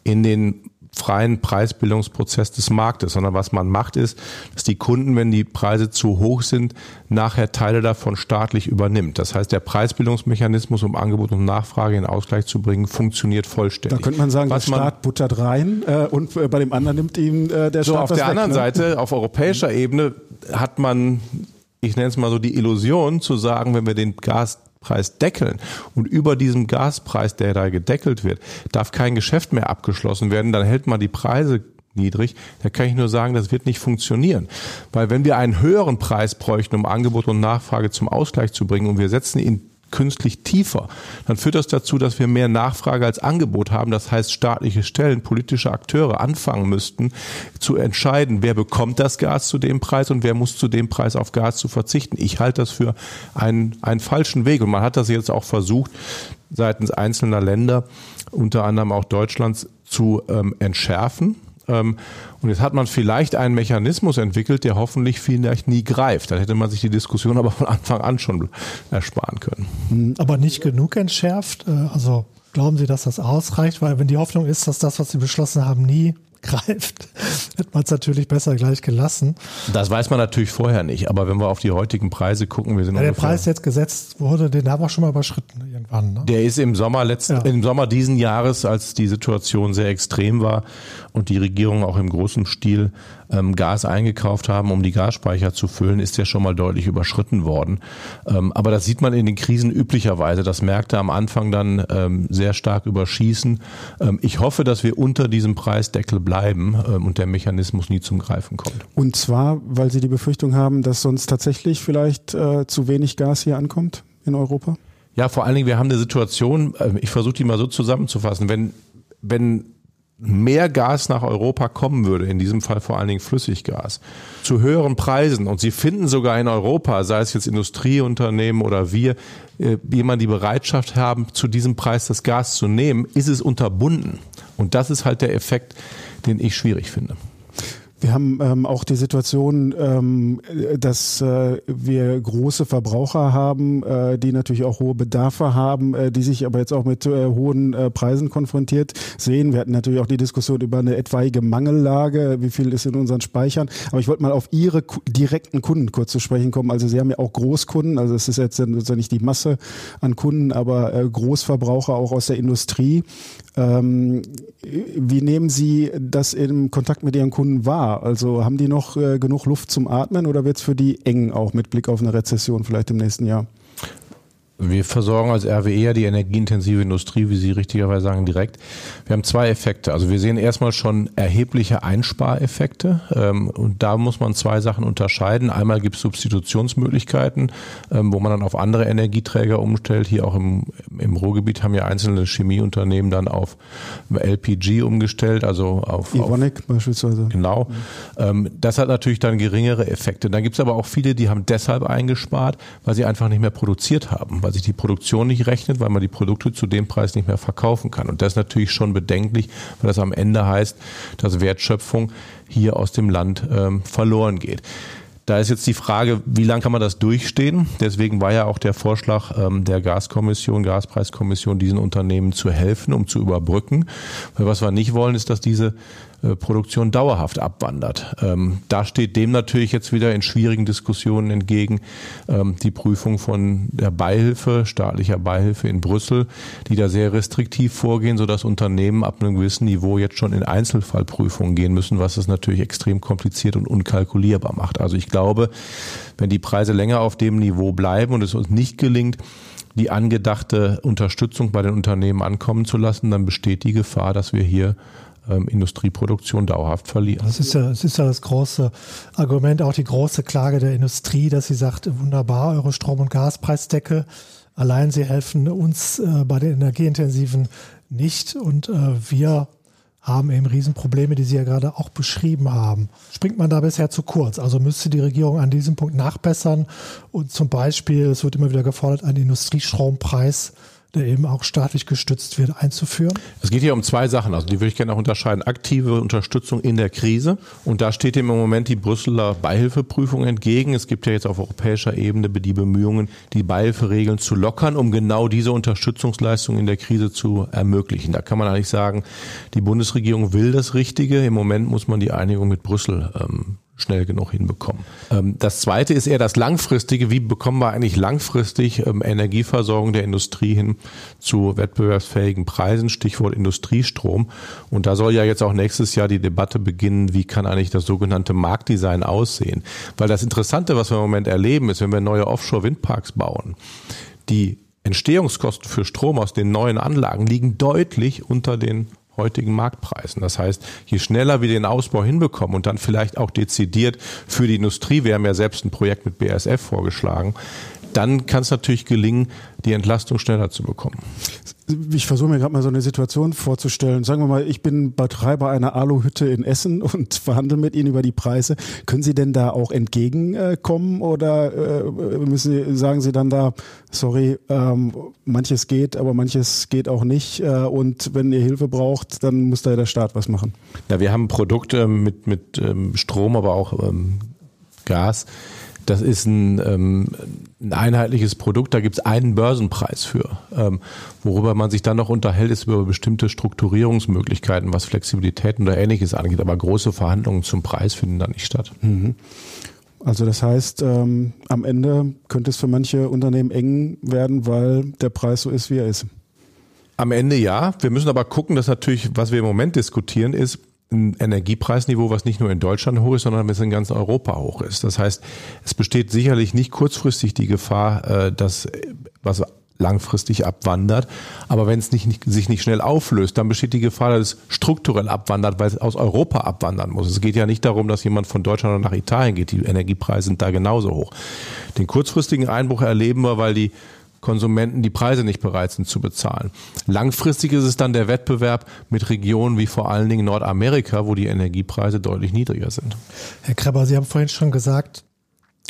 in den freien Preisbildungsprozess des Marktes, sondern was man macht ist, dass die Kunden, wenn die Preise zu hoch sind, nachher Teile davon staatlich übernimmt. Das heißt, der Preisbildungsmechanismus, um Angebot und Nachfrage in Ausgleich zu bringen, funktioniert vollständig. Da könnte man sagen, was der Staat man, buttert rein äh, und äh, bei dem anderen nimmt ihm äh, der so Staat auf der weg, anderen ne? Seite, auf europäischer Ebene hat man, ich nenne es mal so die Illusion zu sagen, wenn wir den Gas Preis deckeln. Und über diesem Gaspreis, der da gedeckelt wird, darf kein Geschäft mehr abgeschlossen werden, dann hält man die Preise niedrig, da kann ich nur sagen, das wird nicht funktionieren. Weil wenn wir einen höheren Preis bräuchten, um Angebot und Nachfrage zum Ausgleich zu bringen und wir setzen ihn künstlich tiefer, dann führt das dazu, dass wir mehr Nachfrage als Angebot haben. Das heißt, staatliche Stellen, politische Akteure anfangen müssten zu entscheiden, wer bekommt das Gas zu dem Preis und wer muss zu dem Preis auf Gas zu verzichten. Ich halte das für einen, einen falschen Weg und man hat das jetzt auch versucht, seitens einzelner Länder, unter anderem auch Deutschlands, zu ähm, entschärfen. Ähm, und jetzt hat man vielleicht einen Mechanismus entwickelt, der hoffentlich vielleicht nie greift. Dann hätte man sich die Diskussion aber von Anfang an schon ersparen können. Hm, aber nicht genug entschärft. Äh, also glauben Sie, dass das ausreicht? Weil wenn die Hoffnung ist, dass das, was Sie beschlossen haben, nie *laughs* greift, hätte man es natürlich besser gleich gelassen. Das weiß man natürlich vorher nicht, aber wenn wir auf die heutigen Preise gucken, wir sind ja, der Preis, der jetzt gesetzt wurde, den haben wir schon mal überschritten irgendwann. Ne? Der ist im Sommer letzten, ja. im Sommer diesen Jahres, als die Situation sehr extrem war und die Regierung auch im großen Stil ähm, Gas eingekauft haben, um die Gasspeicher zu füllen, ist ja schon mal deutlich überschritten worden. Ähm, aber das sieht man in den Krisen üblicherweise, dass Märkte am Anfang dann ähm, sehr stark überschießen. Ähm, ich hoffe, dass wir unter diesem Preisdeckel bleiben ähm, und der Mechanismus nie zum Greifen kommt. Und zwar, weil Sie die Befürchtung haben, dass sonst tatsächlich vielleicht äh, zu wenig Gas hier ankommt in Europa? Ja, vor allen Dingen, wir haben eine Situation, äh, ich versuche die mal so zusammenzufassen, wenn, wenn mehr Gas nach Europa kommen würde, in diesem Fall vor allen Dingen Flüssiggas, zu höheren Preisen und sie finden sogar in Europa, sei es jetzt Industrieunternehmen oder wir, äh, jemand die Bereitschaft haben, zu diesem Preis das Gas zu nehmen, ist es unterbunden. Und das ist halt der Effekt, den ich schwierig finde. Wir haben ähm, auch die Situation, ähm, dass äh, wir große Verbraucher haben, äh, die natürlich auch hohe Bedarfe haben, äh, die sich aber jetzt auch mit äh, hohen äh, Preisen konfrontiert sehen. Wir hatten natürlich auch die Diskussion über eine etwaige Mangellage, wie viel ist in unseren Speichern. Aber ich wollte mal auf Ihre direkten Kunden kurz zu sprechen kommen. Also Sie haben ja auch Großkunden, also es ist jetzt sozusagen nicht die Masse an Kunden, aber äh, Großverbraucher auch aus der Industrie. Ähm, wie nehmen Sie das im Kontakt mit Ihren Kunden wahr? Also haben die noch äh, genug Luft zum Atmen oder wird es für die eng auch mit Blick auf eine Rezession vielleicht im nächsten Jahr? Wir versorgen als RWE ja die energieintensive Industrie, wie Sie richtigerweise sagen, direkt. Wir haben zwei Effekte. Also wir sehen erstmal schon erhebliche Einspareffekte. Ähm, und da muss man zwei Sachen unterscheiden. Einmal gibt es Substitutionsmöglichkeiten, ähm, wo man dann auf andere Energieträger umstellt. Hier auch im, im Ruhrgebiet haben ja einzelne Chemieunternehmen dann auf LPG umgestellt, also auf Evonik auf, beispielsweise. Genau. Mhm. Das hat natürlich dann geringere Effekte. Dann gibt es aber auch viele, die haben deshalb eingespart, weil sie einfach nicht mehr produziert haben, weil sich die Produktion nicht rechnet, weil man die Produkte zu dem Preis nicht mehr verkaufen kann. Und das ist natürlich schon bedenklich, weil das am Ende heißt, dass Wertschöpfung hier aus dem Land ähm, verloren geht. Da ist jetzt die Frage, wie lange kann man das durchstehen? Deswegen war ja auch der Vorschlag ähm, der Gaskommission, Gaspreiskommission, diesen Unternehmen zu helfen, um zu überbrücken. Weil was wir nicht wollen, ist, dass diese Produktion dauerhaft abwandert. Ähm, da steht dem natürlich jetzt wieder in schwierigen Diskussionen entgegen ähm, die Prüfung von der Beihilfe, staatlicher Beihilfe in Brüssel, die da sehr restriktiv vorgehen, sodass Unternehmen ab einem gewissen Niveau jetzt schon in Einzelfallprüfungen gehen müssen, was es natürlich extrem kompliziert und unkalkulierbar macht. Also ich glaube, wenn die Preise länger auf dem Niveau bleiben und es uns nicht gelingt, die angedachte Unterstützung bei den Unternehmen ankommen zu lassen, dann besteht die Gefahr, dass wir hier ähm, Industrieproduktion dauerhaft verlieren. Das ist ja, das ist ja das große Argument, auch die große Klage der Industrie, dass sie sagt, wunderbar, eure Strom- und Gaspreisdeckel, allein sie helfen uns äh, bei den energieintensiven nicht und äh, wir haben eben Riesenprobleme, die Sie ja gerade auch beschrieben haben. Springt man da bisher zu kurz? Also müsste die Regierung an diesem Punkt nachbessern und zum Beispiel, es wird immer wieder gefordert, einen Industriestrompreis der eben auch staatlich gestützt wird, einzuführen? Es geht hier um zwei Sachen, also die würde ich gerne auch unterscheiden. Aktive Unterstützung in der Krise und da steht dem im Moment die Brüsseler Beihilfeprüfung entgegen. Es gibt ja jetzt auf europäischer Ebene die Bemühungen, die Beihilferegeln zu lockern, um genau diese Unterstützungsleistung in der Krise zu ermöglichen. Da kann man eigentlich sagen, die Bundesregierung will das Richtige. Im Moment muss man die Einigung mit Brüssel ähm, schnell genug hinbekommen. Ähm, das zweite ist eher das langfristige. Wie bekommen wir eigentlich langfristig ähm, Energieversorgung der Industrie hin zu wettbewerbsfähigen Preisen? Stichwort Industriestrom. Und da soll ja jetzt auch nächstes Jahr die Debatte beginnen, wie kann eigentlich das sogenannte Marktdesign aussehen? Weil das Interessante, was wir im Moment erleben, ist, wenn wir neue Offshore-Windparks bauen, die Entstehungskosten für Strom aus den neuen Anlagen liegen deutlich unter den heutigen Marktpreisen. Das heißt, je schneller wir den Ausbau hinbekommen und dann vielleicht auch dezidiert für die Industrie, wir haben ja selbst ein Projekt mit BASF vorgeschlagen, dann kann es natürlich gelingen, die Entlastung schneller zu bekommen. Ich versuche mir gerade mal so eine Situation vorzustellen. Sagen wir mal, ich bin Betreiber einer Aluhütte in Essen *laughs* und verhandle mit Ihnen über die Preise. Können Sie denn da auch entgegenkommen oder äh, müssen Sie, sagen Sie dann da, sorry, ähm, manches geht, aber manches geht auch nicht äh, und wenn ihr Hilfe braucht, dann muss da der Staat was machen? Ja, wir haben Produkte mit, mit ähm, Strom, aber auch ähm, Gas das ist ein, ähm, ein einheitliches Produkt, da gibt es einen Börsenpreis für. Ähm, worüber man sich dann noch unterhält, ist über bestimmte Strukturierungsmöglichkeiten, was Flexibilitäten oder ähnliches angeht. Aber große Verhandlungen zum Preis finden da nicht statt. Mhm. Also das heißt, ähm, am Ende könnte es für manche Unternehmen eng werden, weil der Preis so ist, wie er ist. Am Ende ja. Wir müssen aber gucken, dass natürlich, was wir im Moment diskutieren, ist, ein Energiepreisniveau, was nicht nur in Deutschland hoch ist, sondern was in ganz Europa hoch ist. Das heißt, es besteht sicherlich nicht kurzfristig die Gefahr, äh, dass was langfristig abwandert. Aber wenn es nicht, nicht, sich nicht schnell auflöst, dann besteht die Gefahr, dass es strukturell abwandert, weil es aus Europa abwandern muss. Es geht ja nicht darum, dass jemand von Deutschland nach Italien geht. Die Energiepreise sind da genauso hoch. Den kurzfristigen Einbruch erleben wir, weil die Konsumenten die Preise nicht bereit sind zu bezahlen. Langfristig ist es dann der Wettbewerb mit Regionen wie vor allen Dingen Nordamerika, wo die Energiepreise deutlich niedriger sind. Herr Kreber, Sie haben vorhin schon gesagt,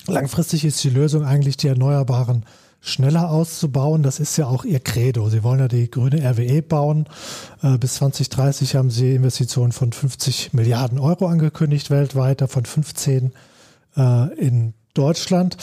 langfristig ist die Lösung eigentlich die Erneuerbaren schneller auszubauen. Das ist ja auch Ihr Credo. Sie wollen ja die grüne RWE bauen. Äh, bis 2030 haben Sie Investitionen von 50 Milliarden Euro angekündigt weltweit, davon 15 äh, in Deutschland.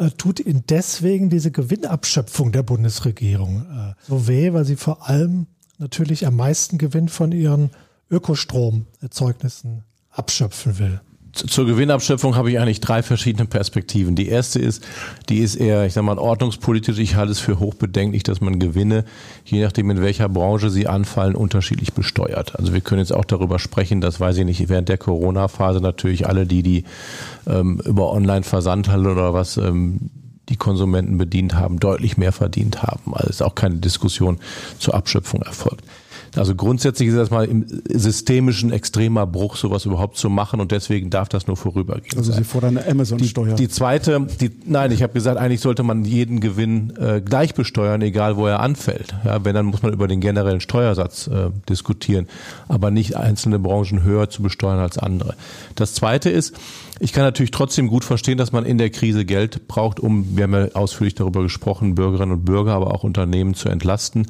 Äh, tut Ihnen deswegen diese Gewinnabschöpfung der Bundesregierung äh, so weh, weil sie vor allem natürlich am meisten Gewinn von ihren Ökostromerzeugnissen abschöpfen will? Zur Gewinnabschöpfung habe ich eigentlich drei verschiedene Perspektiven. Die erste ist, die ist eher, ich sag mal, ordnungspolitisch. Ich halte es für hochbedenklich, dass man Gewinne, je nachdem in welcher Branche sie anfallen, unterschiedlich besteuert. Also wir können jetzt auch darüber sprechen, dass, weiß ich nicht, während der Corona-Phase natürlich alle, die, die ähm, über Online-Versandhandel oder was ähm, die Konsumenten bedient haben, deutlich mehr verdient haben. Also ist auch keine Diskussion zur Abschöpfung erfolgt. Also grundsätzlich ist das mal im systemischen extremer Bruch, sowas überhaupt zu machen und deswegen darf das nur vorübergehen. Also Sie fordern eine Amazon-Steuer. Die, die, zweite, die, nein, ich habe gesagt, eigentlich sollte man jeden Gewinn äh, gleich besteuern, egal wo er anfällt. Ja, wenn, dann muss man über den generellen Steuersatz äh, diskutieren, aber nicht einzelne Branchen höher zu besteuern als andere. Das zweite ist, ich kann natürlich trotzdem gut verstehen, dass man in der Krise Geld braucht, um, wir haben ja ausführlich darüber gesprochen, Bürgerinnen und Bürger, aber auch Unternehmen zu entlasten.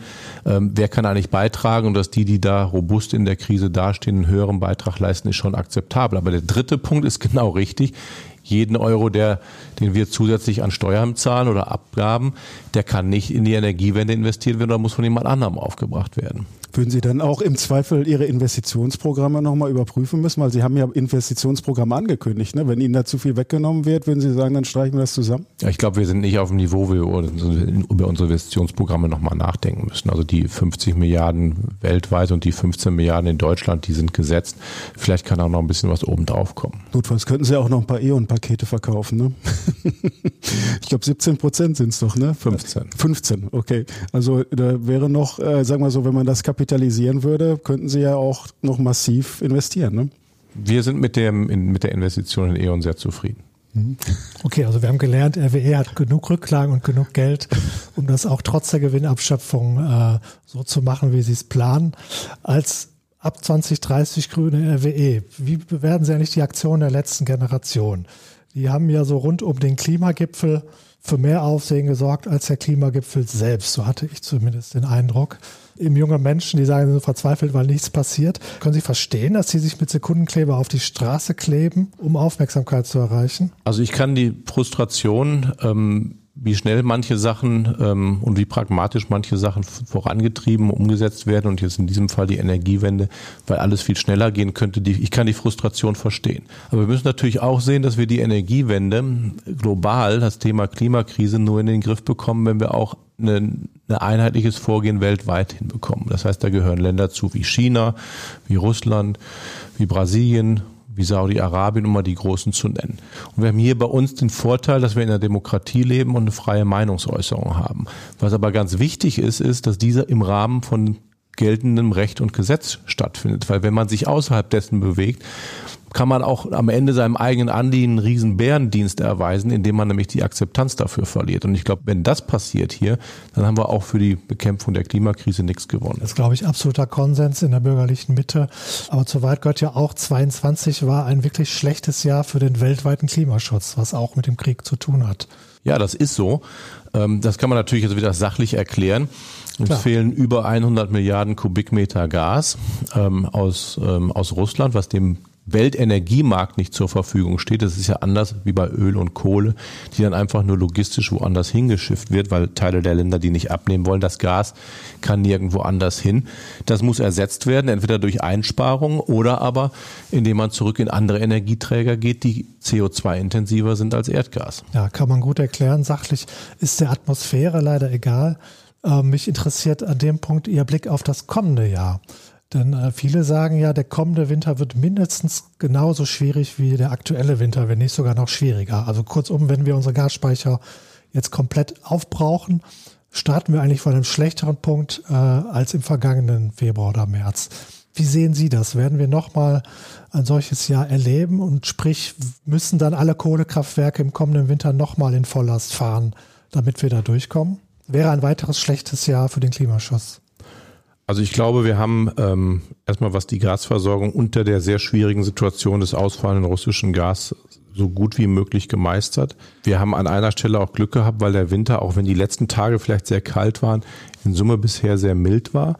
Ähm, wer kann eigentlich beitragen und dass die, die da robust in der Krise dastehen, einen höheren Beitrag leisten, ist schon akzeptabel. Aber der dritte Punkt ist *laughs* genau richtig jeden Euro, der, den wir zusätzlich an Steuern zahlen oder Abgaben, der kann nicht in die Energiewende investiert werden oder muss von jemand anderem aufgebracht werden. Würden Sie dann auch im Zweifel Ihre Investitionsprogramme nochmal überprüfen müssen? Weil Sie haben ja Investitionsprogramme angekündigt. Ne? Wenn Ihnen da zu viel weggenommen wird, würden Sie sagen, dann streichen wir das zusammen? Ja, ich glaube, wir sind nicht auf dem Niveau, wo wir über unsere Investitionsprogramme nochmal nachdenken müssen. Also die 50 Milliarden weltweit und die 15 Milliarden in Deutschland, die sind gesetzt. Vielleicht kann auch noch ein bisschen was oben drauf kommen. Notfalls könnten Sie auch noch ein paar E.ON-Pakete verkaufen. Ne? *laughs* ich glaube, 17 Prozent sind es doch, ne? 15. 15, okay. Also da wäre noch, äh, sagen wir so, wenn man das Kapital kapitalisieren würde, könnten Sie ja auch noch massiv investieren. Ne? Wir sind mit, dem, in, mit der Investition in E.ON sehr zufrieden. Mhm. Okay, also wir haben gelernt, RWE hat genug Rücklagen und genug Geld, um das auch trotz der Gewinnabschöpfung äh, so zu machen, wie Sie es planen. Als ab 2030 grüne RWE, wie bewerten Sie eigentlich die Aktion der letzten Generation? Die haben ja so rund um den Klimagipfel für mehr Aufsehen gesorgt als der Klimagipfel selbst. So hatte ich zumindest den Eindruck im jungen Menschen, die sagen, sie sind verzweifelt, weil nichts passiert. Können Sie verstehen, dass sie sich mit Sekundenkleber auf die Straße kleben, um Aufmerksamkeit zu erreichen? Also ich kann die Frustration ähm, wie schnell manche Sachen ähm, und wie pragmatisch manche Sachen vorangetrieben, umgesetzt werden und jetzt in diesem Fall die Energiewende, weil alles viel schneller gehen könnte. Die, ich kann die Frustration verstehen. Aber wir müssen natürlich auch sehen, dass wir die Energiewende global, das Thema Klimakrise, nur in den Griff bekommen, wenn wir auch ein einheitliches Vorgehen weltweit hinbekommen. Das heißt, da gehören Länder zu wie China, wie Russland, wie Brasilien, wie Saudi-Arabien, um mal die großen zu nennen. Und wir haben hier bei uns den Vorteil, dass wir in einer Demokratie leben und eine freie Meinungsäußerung haben. Was aber ganz wichtig ist, ist, dass dieser im Rahmen von geltendem Recht und Gesetz stattfindet. Weil wenn man sich außerhalb dessen bewegt, kann man auch am Ende seinem eigenen Anliegen einen riesen Bärendienst erweisen, indem man nämlich die Akzeptanz dafür verliert. Und ich glaube, wenn das passiert hier, dann haben wir auch für die Bekämpfung der Klimakrise nichts gewonnen. Das ist, glaube ich, absoluter Konsens in der bürgerlichen Mitte. Aber zu weit gehört ja auch, 22 war ein wirklich schlechtes Jahr für den weltweiten Klimaschutz, was auch mit dem Krieg zu tun hat. Ja, das ist so. Ähm, das kann man natürlich jetzt wieder sachlich erklären. Uns Klar. fehlen über 100 Milliarden Kubikmeter Gas ähm, aus, ähm, aus Russland, was dem Weltenergiemarkt nicht zur Verfügung steht. Das ist ja anders wie bei Öl und Kohle, die dann einfach nur logistisch woanders hingeschifft wird, weil Teile der Länder die nicht abnehmen wollen. Das Gas kann nirgendwo anders hin. Das muss ersetzt werden, entweder durch Einsparungen oder aber indem man zurück in andere Energieträger geht, die CO2-intensiver sind als Erdgas. Ja, kann man gut erklären. Sachlich ist der Atmosphäre leider egal. Ähm, mich interessiert an dem Punkt Ihr Blick auf das kommende Jahr. Denn äh, viele sagen ja, der kommende Winter wird mindestens genauso schwierig wie der aktuelle Winter, wenn nicht sogar noch schwieriger. Also kurzum, wenn wir unsere Gasspeicher jetzt komplett aufbrauchen, starten wir eigentlich von einem schlechteren Punkt äh, als im vergangenen Februar oder März. Wie sehen Sie das? Werden wir nochmal ein solches Jahr erleben und sprich, müssen dann alle Kohlekraftwerke im kommenden Winter nochmal in Volllast fahren, damit wir da durchkommen? Wäre ein weiteres schlechtes Jahr für den Klimaschutz. Also ich glaube, wir haben ähm, erstmal, was die Gasversorgung unter der sehr schwierigen Situation des ausfallenden russischen Gas so gut wie möglich gemeistert. Wir haben an einer Stelle auch Glück gehabt, weil der Winter, auch wenn die letzten Tage vielleicht sehr kalt waren, in Summe bisher sehr mild war.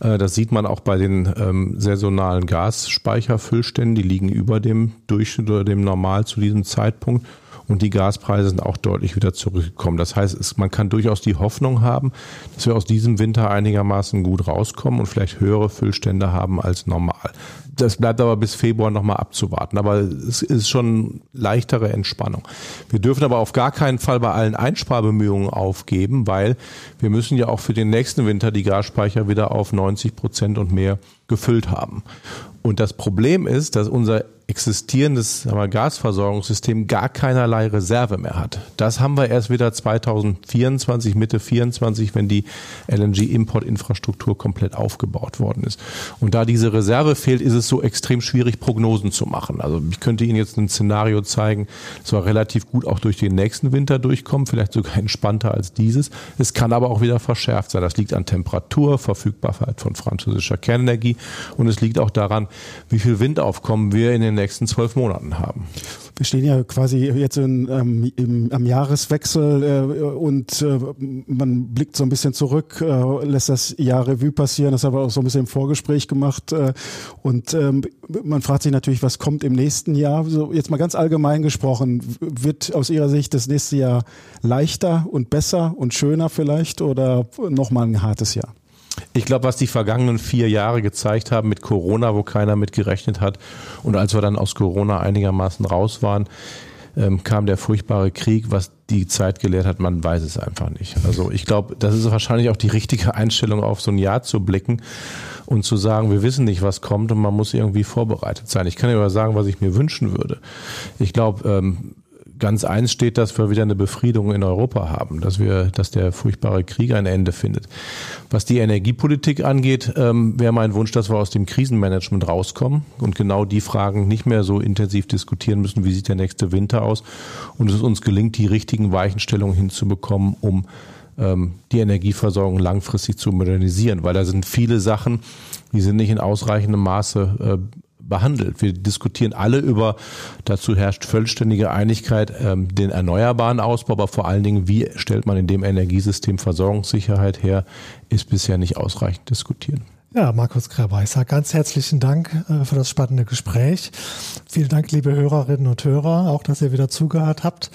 Äh, das sieht man auch bei den ähm, saisonalen Gasspeicherfüllständen. Die liegen über dem Durchschnitt oder dem Normal zu diesem Zeitpunkt und die Gaspreise sind auch deutlich wieder zurückgekommen. Das heißt, es, man kann durchaus die Hoffnung haben, dass wir aus diesem Winter einigermaßen gut rauskommen und vielleicht höhere Füllstände haben als normal. Das bleibt aber bis Februar nochmal abzuwarten. Aber es ist schon leichtere Entspannung. Wir dürfen aber auf gar keinen Fall bei allen Einsparbemühungen aufgeben, weil wir müssen ja auch für den nächsten Winter die Gasspeicher wieder auf 90 Prozent und mehr gefüllt haben. Und das Problem ist, dass unser existierendes wir, Gasversorgungssystem gar keinerlei Reserve mehr hat. Das haben wir erst wieder 2024, Mitte 24, wenn die LNG-Importinfrastruktur komplett aufgebaut worden ist. Und da diese Reserve fehlt, ist es so extrem schwierig, Prognosen zu machen. Also ich könnte Ihnen jetzt ein Szenario zeigen, das war relativ gut auch durch den nächsten Winter durchkommen, vielleicht sogar entspannter als dieses. Es kann aber auch wieder verschärft sein. Das liegt an Temperatur, Verfügbarkeit von französischer Kernenergie und es liegt auch daran, wie viel Windaufkommen wir in den nächsten zwölf Monaten haben. Wir stehen ja quasi jetzt in, ähm, im, am Jahreswechsel äh, und äh, man blickt so ein bisschen zurück, äh, lässt das Jahr Revue passieren. Das haben wir auch so ein bisschen im Vorgespräch gemacht. Äh, und ähm, man fragt sich natürlich, was kommt im nächsten Jahr? So jetzt mal ganz allgemein gesprochen, wird aus Ihrer Sicht das nächste Jahr leichter und besser und schöner vielleicht oder nochmal ein hartes Jahr? Ich glaube, was die vergangenen vier Jahre gezeigt haben mit Corona, wo keiner mit gerechnet hat und als wir dann aus Corona einigermaßen raus waren, ähm, kam der furchtbare Krieg, was die Zeit gelehrt hat, man weiß es einfach nicht. Also ich glaube, das ist wahrscheinlich auch die richtige Einstellung, auf so ein Jahr zu blicken und zu sagen, wir wissen nicht, was kommt und man muss irgendwie vorbereitet sein. Ich kann ja aber sagen, was ich mir wünschen würde. Ich glaube, ähm, ganz eins steht, dass wir wieder eine Befriedung in Europa haben, dass wir, dass der furchtbare Krieg ein Ende findet. Was die Energiepolitik angeht, ähm, wäre mein Wunsch, dass wir aus dem Krisenmanagement rauskommen und genau die Fragen nicht mehr so intensiv diskutieren müssen, wie sieht der nächste Winter aus und es uns gelingt, die richtigen Weichenstellungen hinzubekommen, um ähm, die Energieversorgung langfristig zu modernisieren, weil da sind viele Sachen, die sind nicht in ausreichendem Maße äh, behandelt. Wir diskutieren alle über, dazu herrscht vollständige Einigkeit, ähm, den erneuerbaren Ausbau, aber vor allen Dingen, wie stellt man in dem Energiesystem Versorgungssicherheit her, ist bisher nicht ausreichend diskutieren. Ja, Markus sage ganz herzlichen Dank äh, für das spannende Gespräch. Vielen Dank, liebe Hörerinnen und Hörer, auch dass ihr wieder zugehört habt.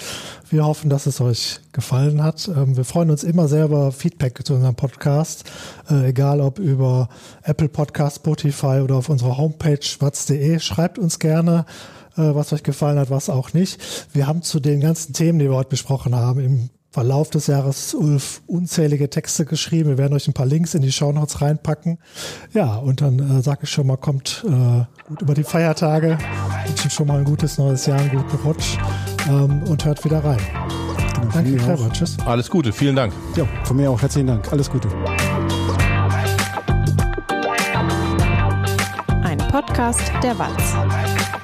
Wir hoffen, dass es euch gefallen hat. Ähm, wir freuen uns immer sehr über Feedback zu unserem Podcast, äh, egal ob über Apple Podcast, Spotify oder auf unserer Homepage watz.de. Schreibt uns gerne, äh, was euch gefallen hat, was auch nicht. Wir haben zu den ganzen Themen, die wir heute besprochen haben, im Verlauf des Jahres Ulf unzählige Texte geschrieben. Wir werden euch ein paar Links in die Shownotes reinpacken. Ja, und dann äh, sage ich schon mal, kommt äh, gut über die Feiertage, wünschen schon mal ein gutes neues Jahr, einen guten Rutsch ähm, und hört wieder rein. Genau, Danke, Trevor. Tschüss. Alles Gute, vielen Dank. Ja, von mir auch herzlichen Dank. Alles Gute. Ein Podcast der Walz.